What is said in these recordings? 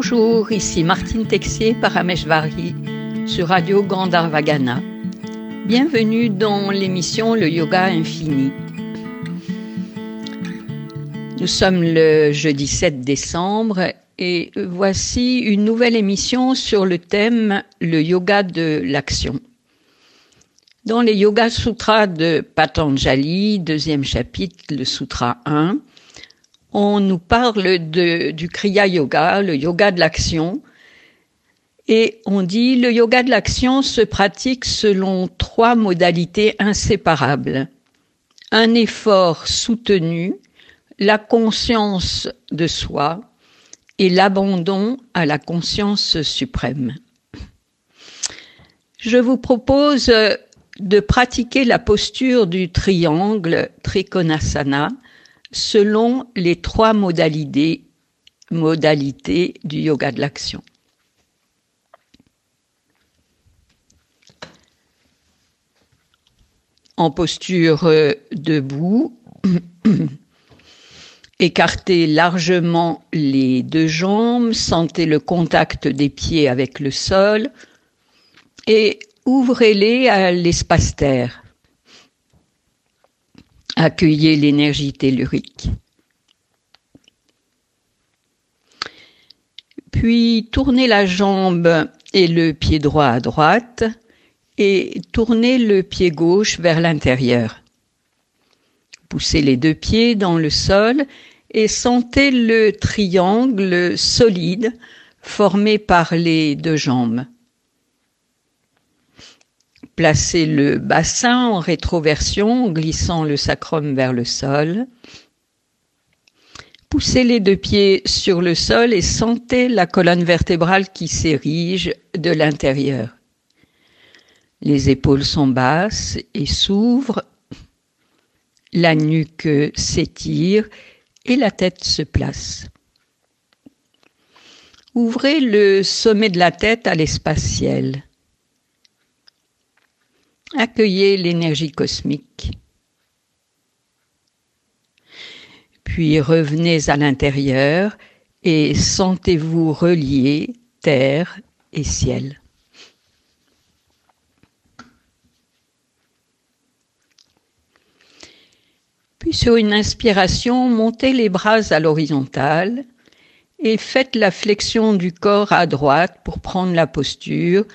Bonjour, ici Martine Texier Parameshvari sur Radio Gandharvagana. Bienvenue dans l'émission Le Yoga Infini. Nous sommes le jeudi 7 décembre et voici une nouvelle émission sur le thème le yoga de l'action. Dans les Yoga Sutras de Patanjali, deuxième chapitre, le Sutra 1, on nous parle du Kriya Yoga, le yoga de l'action, et on dit le yoga de l'action se pratique selon trois modalités inséparables. Un effort soutenu, la conscience de soi et l'abandon à la conscience suprême. Je vous propose de pratiquer la posture du triangle Trikonasana selon les trois modalités, du yoga de l'action. En posture euh, debout, écartez largement les deux jambes, sentez le contact des pieds avec le sol et ouvrez-les à l'espace terre. Accueillez l'énergie tellurique. Puis tournez la jambe et le pied droit à droite et tournez le pied gauche vers l'intérieur. Poussez les deux pieds dans le sol et sentez le triangle solide formé par les deux jambes. Placez le bassin en rétroversion en glissant le sacrum vers le sol. Poussez les deux pieds sur le sol et sentez la colonne vertébrale qui s'érige de l'intérieur. Les épaules sont basses et s'ouvrent, la nuque s'étire et la tête se place. Ouvrez le sommet de la tête à l'espace ciel. Accueillez l'énergie cosmique. Puis revenez à l'intérieur et sentez-vous relié terre et ciel. Puis sur une inspiration, montez les bras à l'horizontale et faites la flexion du corps à droite pour prendre la posture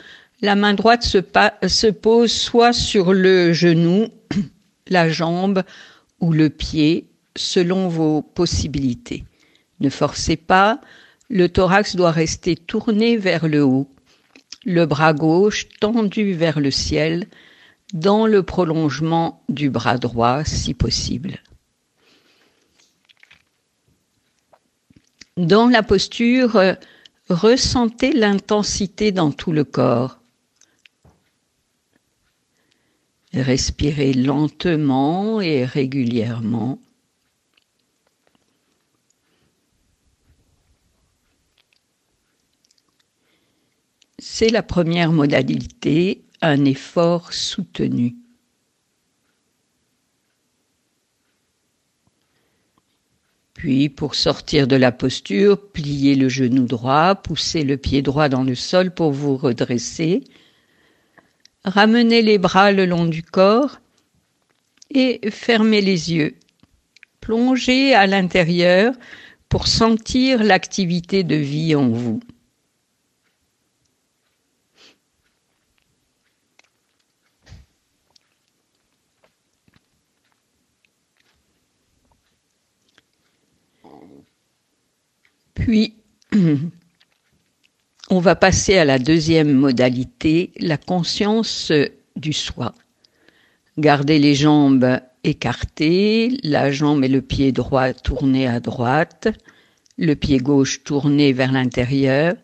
la main droite se, pose soit sur le genou, la jambe ou le pied, selon vos possibilités. Ne forcez pas, le thorax doit rester tourné vers le haut, le bras gauche tendu vers le ciel, dans le prolongement du bras droit si possible. Dans la posture, ressentez l'intensité dans tout le corps. Respirez lentement et régulièrement. C'est la première modalité, un effort soutenu. Puis, pour sortir de la posture, pliez le genou droit, poussez le pied droit dans le sol pour vous redresser Ramenez les bras le long du corps et fermez les yeux. Plongez à l'intérieur pour sentir l'activité de vie en vous. Puis, On va passer à la deuxième modalité, la conscience du soi. Gardez les jambes écartées, la jambe et le pied droit tournés à droite, le pied gauche tourné vers l'intérieur.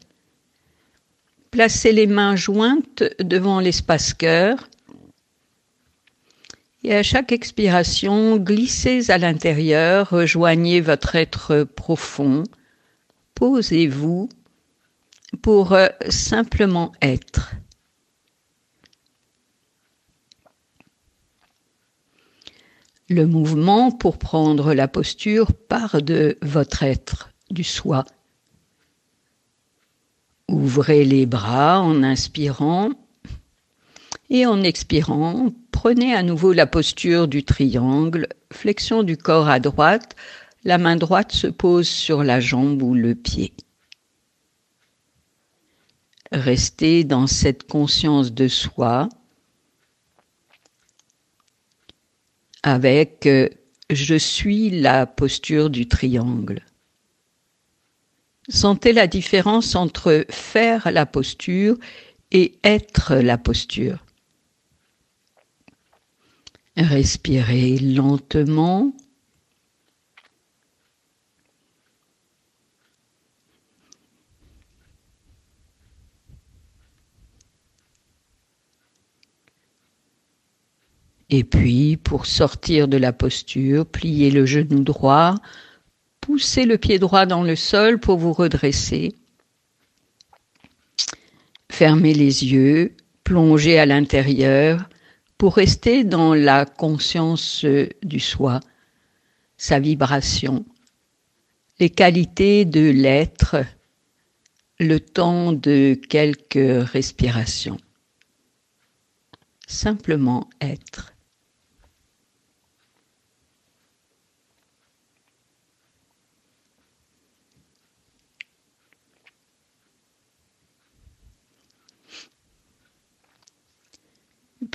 Placez les mains jointes devant l'espace cœur. Et à chaque expiration, glissez à l'intérieur, rejoignez votre être profond, posez-vous pour euh, simplement être. Le mouvement pour prendre la posture part de votre être, du soi. Ouvrez les bras en inspirant et en expirant, prenez à nouveau la posture du triangle, flexion du corps à droite, la main droite se pose sur la jambe ou le pied. Restez dans cette conscience de soi avec euh, je suis la posture du triangle. Sentez la différence entre faire la posture et être la posture. Respirez lentement Et puis, pour sortir de la posture, pliez le genou droit, poussez le pied droit dans le sol pour vous redresser. Fermez les yeux, plongez à l'intérieur pour rester dans la conscience du soi, sa vibration, les qualités de l'être, le temps de quelques respirations. Simplement être.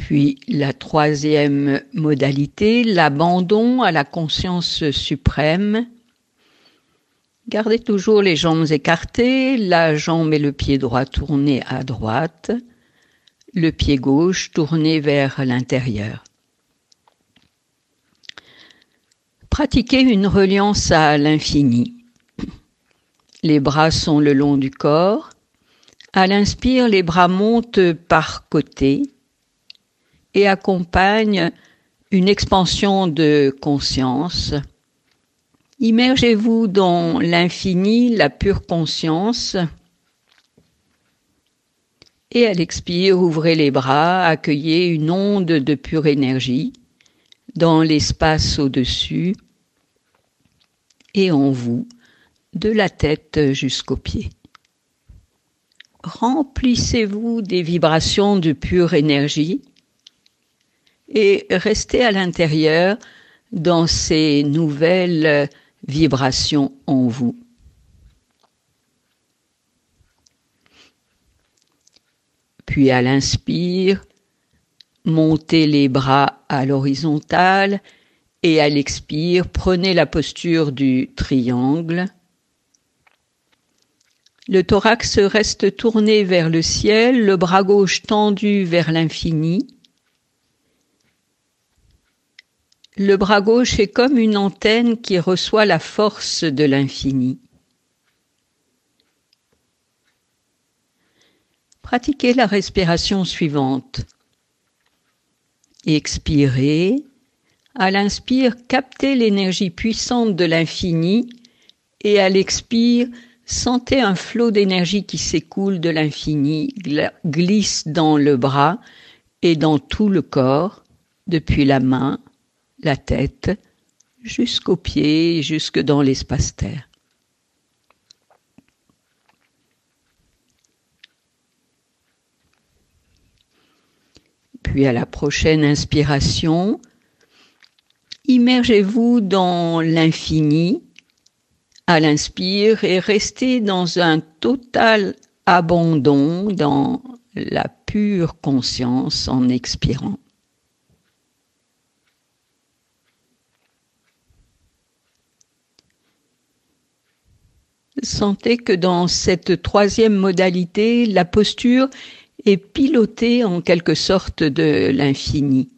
Puis la troisième modalité, l'abandon à la conscience suprême. Gardez toujours les jambes écartées, la jambe et le pied droit tournés à droite, le pied gauche tourné vers l'intérieur. Pratiquez une reliance à l'infini. Les bras sont le long du corps. À l'inspire, les bras montent par côté et accompagne une expansion de conscience. Immergez-vous dans l'infini, la pure conscience. Et à l'expire, ouvrez les bras, accueillez une onde de pure énergie dans l'espace au-dessus et en vous, de la tête jusqu'aux pieds. Remplissez-vous des vibrations de pure énergie et restez à l'intérieur dans ces nouvelles vibrations en vous. Puis à l'inspire, montez les bras à l'horizontale et à l'expire, prenez la posture du triangle. Le thorax reste tourné vers le ciel, le bras gauche tendu vers l'infini. Le bras gauche est comme une antenne qui reçoit la force de l'infini. Pratiquez la respiration suivante. Expirez. À l'inspire, captez l'énergie puissante de l'infini et à l'expire, sentez un flot d'énergie qui s'écoule de l'infini, glisse dans le bras et dans tout le corps, depuis la main la tête jusqu'aux pieds, jusque dans l'espace-terre. Puis à la prochaine inspiration, immergez-vous dans l'infini à l'inspire et restez dans un total abandon, dans la pure conscience en expirant. Sentez que dans cette troisième modalité, la posture est pilotée en quelque sorte de l'infini.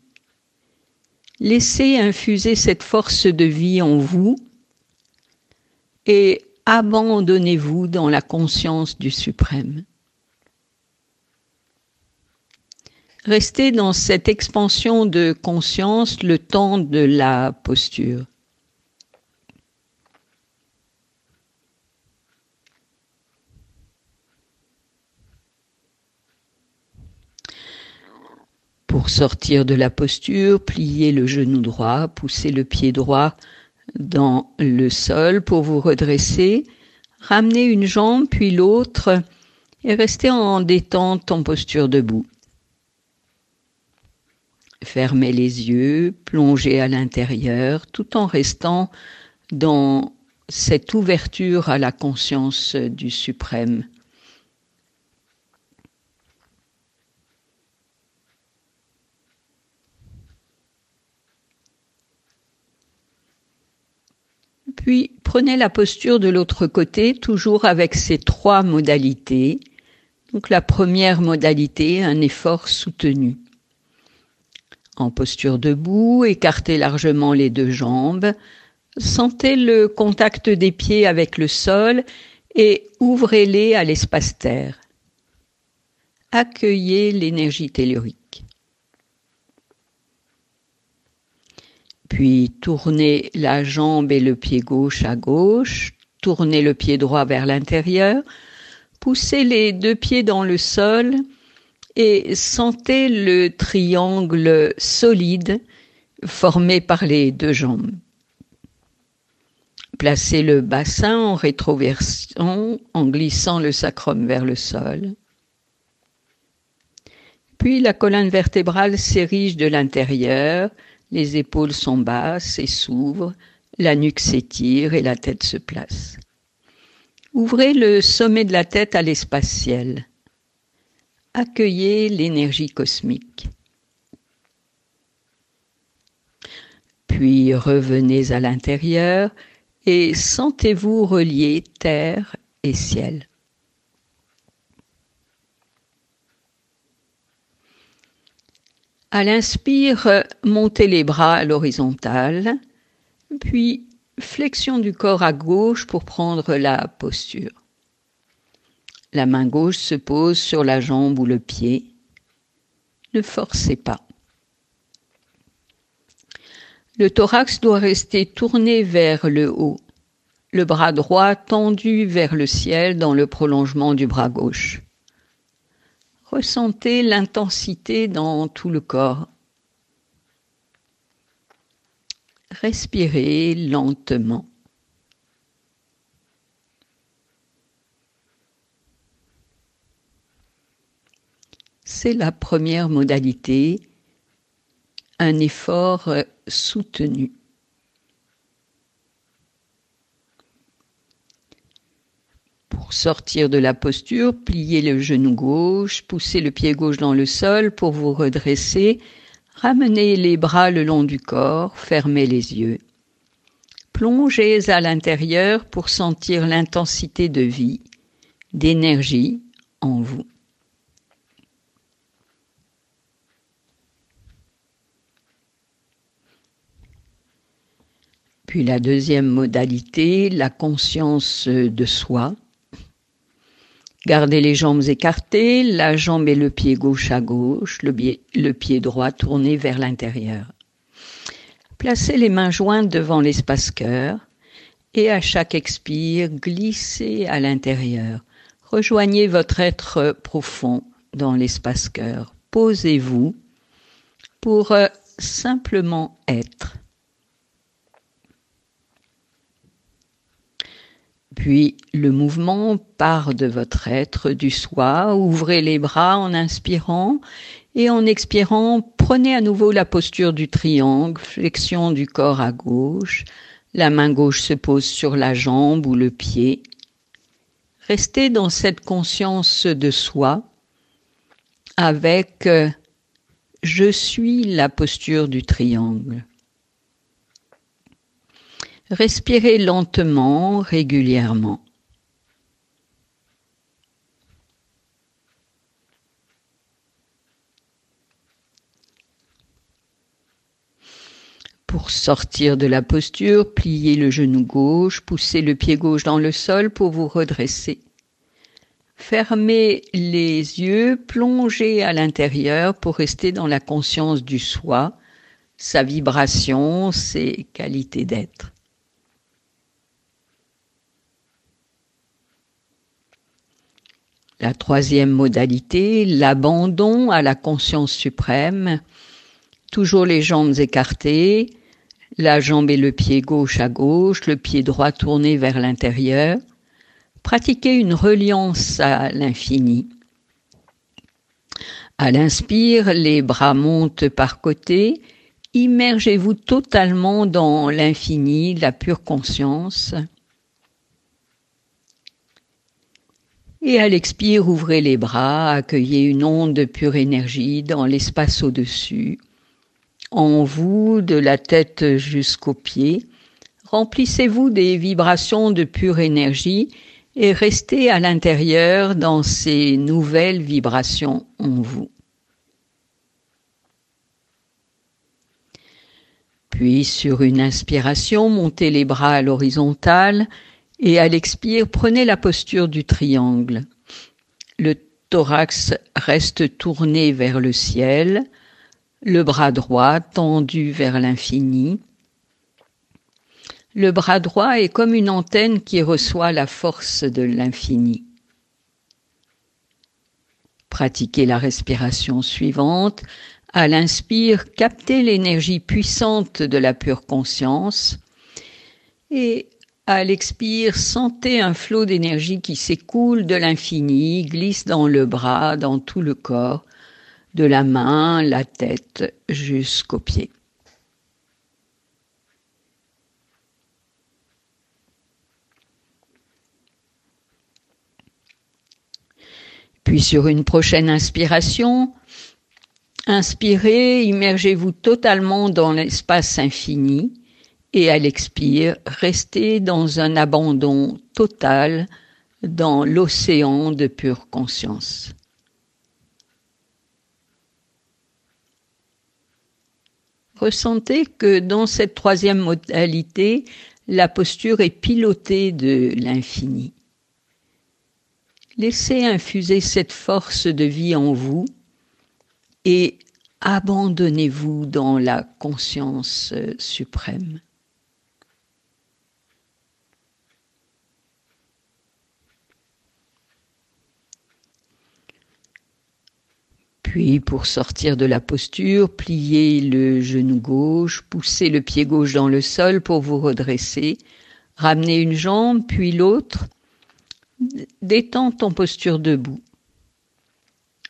Laissez infuser cette force de vie en vous et abandonnez-vous dans la conscience du suprême. Restez dans cette expansion de conscience le temps de la posture. Pour sortir de la posture, pliez le genou droit, poussez le pied droit dans le sol pour vous redresser, ramenez une jambe puis l'autre et restez en détente en posture debout. Fermez les yeux, plongez à l'intérieur tout en restant dans cette ouverture à la conscience du suprême. Puis prenez la posture de l'autre côté, toujours avec ces trois modalités. Donc la première modalité, un effort soutenu. En posture debout, écartez largement les deux jambes, sentez le contact des pieds avec le sol et ouvrez-les à l'espace terre. Accueillez l'énergie tellurique. Puis tournez la jambe et le pied gauche à gauche, tournez le pied droit vers l'intérieur, poussez les deux pieds dans le sol et sentez le triangle solide formé par les deux jambes. Placez le bassin en rétroversion en glissant le sacrum vers le sol. Puis la colonne vertébrale s'érige de l'intérieur, les épaules sont basses et s'ouvrent, la nuque s'étire et la tête se place. Ouvrez le sommet de la tête à l'espace ciel accueillez l'énergie cosmique. Puis revenez à l'intérieur et sentez-vous relier terre et ciel. À l'inspire, montez les bras à l'horizontale, puis flexion du corps à gauche pour prendre la posture. La main gauche se pose sur la jambe ou le pied. Ne forcez pas. Le thorax doit rester tourné vers le haut, le bras droit tendu vers le ciel dans le prolongement du bras gauche. Ressentez l'intensité dans tout le corps. Respirez lentement. C'est la première modalité, un effort soutenu. Pour sortir de la posture, pliez le genou gauche, poussez le pied gauche dans le sol pour vous redresser, ramenez les bras le long du corps, fermez les yeux. Plongez à l'intérieur pour sentir l'intensité de vie, d'énergie en vous. Puis la deuxième modalité, la conscience de soi. Gardez les jambes écartées, la jambe et le pied gauche à gauche, le pied, droit tourné vers l'intérieur. Placez les mains jointes devant l'espace cœur et à chaque expire, glissez à l'intérieur. Rejoignez votre être profond dans l'espace cœur. Posez-vous pour euh, simplement être. Puis le mouvement part de votre être, du soi. Ouvrez les bras en inspirant et en expirant, prenez à nouveau la posture du triangle, flexion du corps à gauche. La main gauche se pose sur la jambe ou le pied. Restez dans cette conscience de soi avec euh, je suis la posture du triangle. Respirez lentement, régulièrement. Pour sortir de la posture, pliez le genou gauche, poussez le pied gauche dans le sol pour vous redresser. Fermez les yeux, plongez à l'intérieur pour rester dans la conscience du soi, sa vibration, ses qualités d'être. La troisième modalité, l'abandon à la conscience suprême, toujours les jambes écartées, la jambe et le pied gauche à gauche, le pied droit tourné vers l'intérieur. Pratiquez une reliance à l'infini. À l'inspire, les bras montent par côté. Immergez-vous totalement dans l'infini, la pure conscience. Et à l'expire, ouvrez les bras, accueillez une onde de pure énergie dans l'espace au-dessus. En vous, de la tête jusqu'aux pieds, remplissez-vous des vibrations de pure énergie et restez à l'intérieur dans ces nouvelles vibrations en vous. Puis sur une inspiration, montez les bras à l'horizontale et à l'expire, prenez la posture du triangle. Le thorax reste tourné vers le ciel, le bras droit tendu vers l'infini, le bras droit est comme une antenne qui reçoit la force de l'infini. Pratiquez la respiration suivante. À l'inspire, captez l'énergie puissante de la pure conscience et à l'expire, sentez un flot d'énergie qui s'écoule de l'infini, glisse dans le bras, dans tout le corps, de la main, la tête jusqu'aux pieds. Puis sur une prochaine inspiration, inspirez, immergez-vous totalement dans l'espace infini et à l'expire, restez dans un abandon total dans l'océan de pure conscience. Ressentez que dans cette troisième modalité, la posture est pilotée de l'infini. Laissez infuser cette force de vie en vous et abandonnez-vous dans la conscience suprême. Puis, pour sortir de la posture, pliez le genou gauche, poussez le pied gauche dans le sol pour vous redresser, ramenez une jambe, puis l'autre, Détends ton posture debout.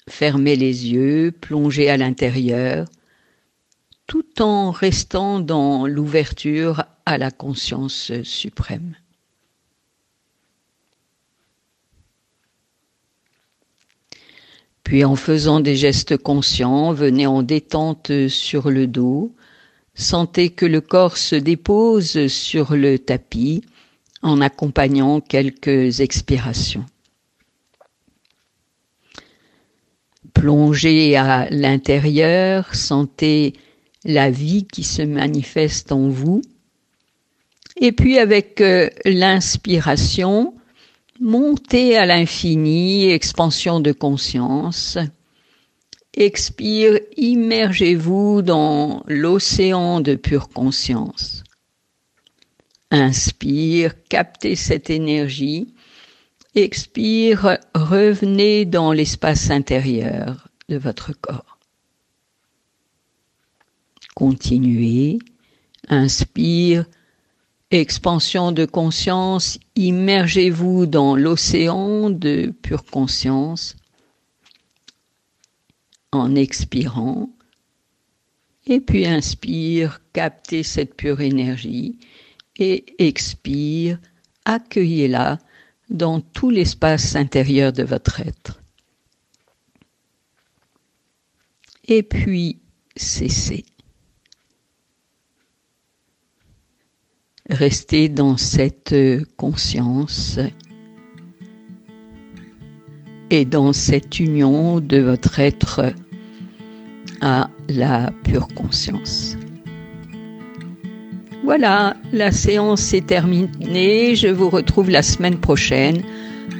Fermez les yeux, plongez à l'intérieur, tout en restant dans l'ouverture à la conscience suprême. Puis en faisant des gestes conscients, venez en détente sur le dos, sentez que le corps se dépose sur le tapis, en accompagnant quelques expirations. Plongez à l'intérieur, sentez la vie qui se manifeste en vous. Et puis avec euh, l'inspiration, montez à l'infini, expansion de conscience. Expire, immergez-vous dans l'océan de pure conscience. Inspire, captez cette énergie. Expire, revenez dans l'espace intérieur de votre corps. Continuez. Inspire, expansion de conscience, immergez-vous dans l'océan de pure conscience en expirant. Et puis inspire, captez cette pure énergie et expire, accueillez-la dans tout l'espace intérieur de votre être. Et puis, cessez. Restez dans cette conscience et dans cette union de votre être à la pure conscience. Voilà, la séance est terminée. Je vous retrouve la semaine prochaine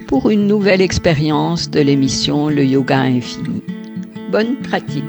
pour une nouvelle expérience de l'émission Le Yoga Infini. Bonne pratique.